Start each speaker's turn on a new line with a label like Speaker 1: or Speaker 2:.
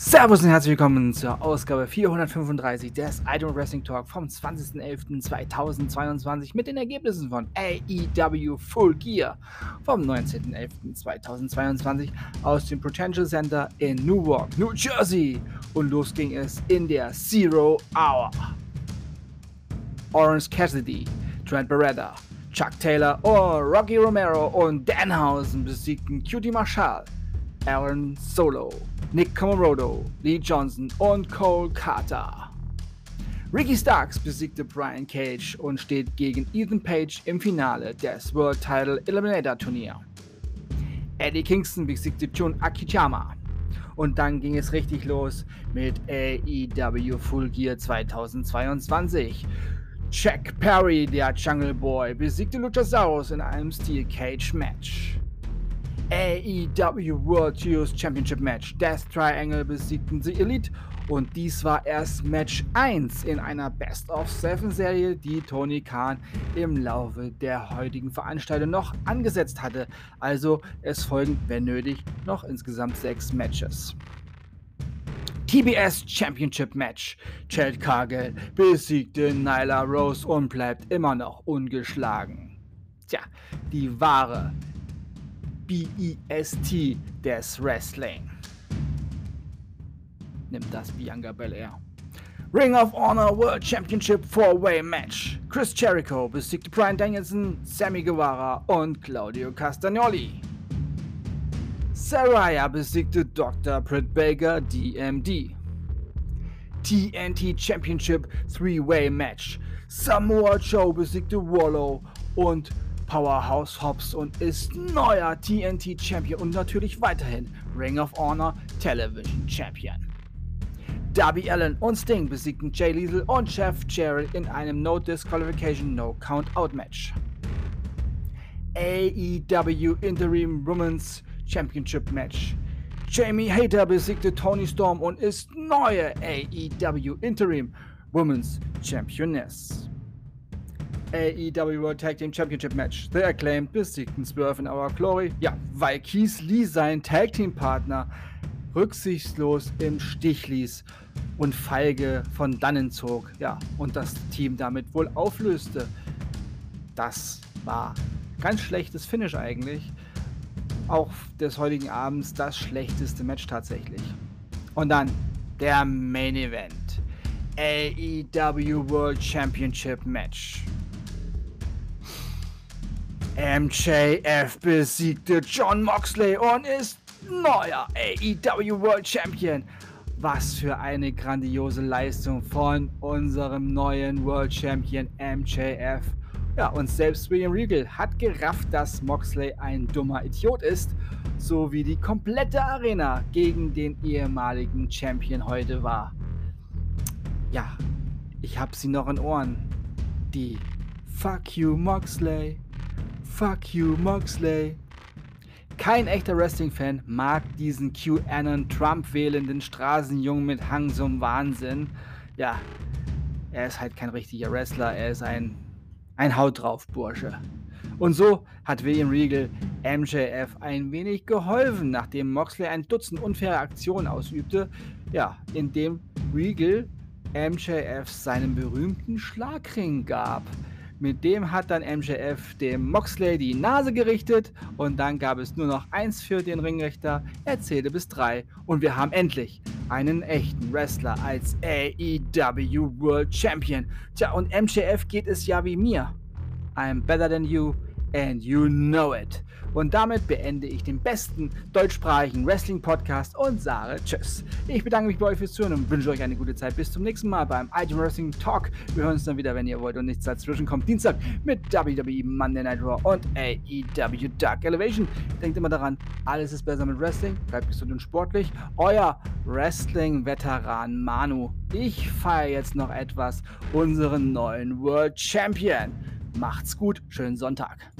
Speaker 1: Servus und herzlich willkommen zur Ausgabe 435 des Idol Wrestling Talk vom 20.11.2022 mit den Ergebnissen von AEW Full Gear vom 19.11.2022 aus dem Potential Center in Newark, New Jersey. Und los ging es in der Zero Hour. Orange Cassidy, Trent Beretta, Chuck Taylor, oh, Rocky Romero und Danhausen besiegten Cutie Marshall, Aaron Solo, Nick Comorodo, Lee Johnson und Cole Carter. Ricky Starks besiegte Brian Cage und steht gegen Ethan Page im Finale des World Title Eliminator Turnier. Eddie Kingston besiegte Jun Akiyama. Und dann ging es richtig los mit AEW Full Gear 2022. Jack Perry, der Jungle Boy, besiegte Luchasaurus in einem Steel Cage Match. AEW World Heroes Championship Match. Death Triangle besiegten The Elite und dies war erst Match 1 in einer Best of Seven Serie, die Tony Khan im Laufe der heutigen Veranstaltung noch angesetzt hatte. Also es folgen, wenn nötig, noch insgesamt sechs Matches. TBS Championship Match. Chad Cargill besiegte Nyla Rose und bleibt immer noch ungeschlagen. Tja, die wahre BEST des Wrestling. Nimmt das Bianca Belair. Ring of Honor World Championship 4-Way Match. Chris Jericho besiegte Brian Danielson, Sammy Guevara und Claudio Castagnoli. Saraya besiegte Dr. Britt Baker DMD. TNT Championship 3-Way Match. Samoa Joe besiegte Wallow und Powerhouse Hobbs und ist neuer TNT Champion und natürlich weiterhin Ring of Honor Television Champion. Darby Allen und Sting besiegten Jay Lethal und Jeff Jarrett in einem No Disqualification No Count Out Match. AEW Interim Women's Championship Match. Jamie Hater besiegte Tony Storm und ist neue AEW Interim Women's Championess. AEW World Tag Team Championship Match. The Acclaimed besiegten Swerve in Our Glory. Ja, weil Keith Lee seinen Tag Team Partner rücksichtslos im Stich ließ und feige von dannen zog. Ja, und das Team damit wohl auflöste. Das war ganz schlechtes Finish eigentlich. Auch des heutigen Abends das schlechteste Match tatsächlich. Und dann der Main Event. AEW World Championship Match. MJF besiegte John Moxley und ist neuer AEW World Champion. Was für eine grandiose Leistung von unserem neuen World Champion MJF. Ja, und selbst William Regal hat gerafft, dass Moxley ein dummer Idiot ist, so wie die komplette Arena gegen den ehemaligen Champion heute war. Ja, ich hab sie noch in Ohren. Die Fuck you Moxley. Fuck you, Moxley. Kein echter Wrestling-Fan mag diesen QAnon Trump wählenden Straßenjungen mit Hang zum Wahnsinn. Ja, er ist halt kein richtiger Wrestler, er ist ein, ein Haut drauf Bursche. Und so hat William Regal MJF ein wenig geholfen, nachdem Moxley ein Dutzend unfaire Aktionen ausübte, ja, indem Regal MJF seinen berühmten Schlagring gab. Mit dem hat dann MJF dem Moxley die Nase gerichtet und dann gab es nur noch eins für den Ringrichter. Er zählte bis drei und wir haben endlich einen echten Wrestler als AEW World Champion. Tja, und MJF geht es ja wie mir. I'm better than you and you know it. Und damit beende ich den besten deutschsprachigen Wrestling-Podcast und sage Tschüss. Ich bedanke mich bei euch fürs Zuhören und wünsche euch eine gute Zeit. Bis zum nächsten Mal beim Item Wrestling Talk. Wir hören uns dann wieder, wenn ihr wollt und nichts dazwischen kommt. Dienstag mit WWE Monday Night Raw und AEW Dark Elevation. Denkt immer daran, alles ist besser mit Wrestling. Bleibt gesund und sportlich. Euer Wrestling-Veteran Manu. Ich feiere jetzt noch etwas unseren neuen World Champion. Macht's gut, schönen Sonntag.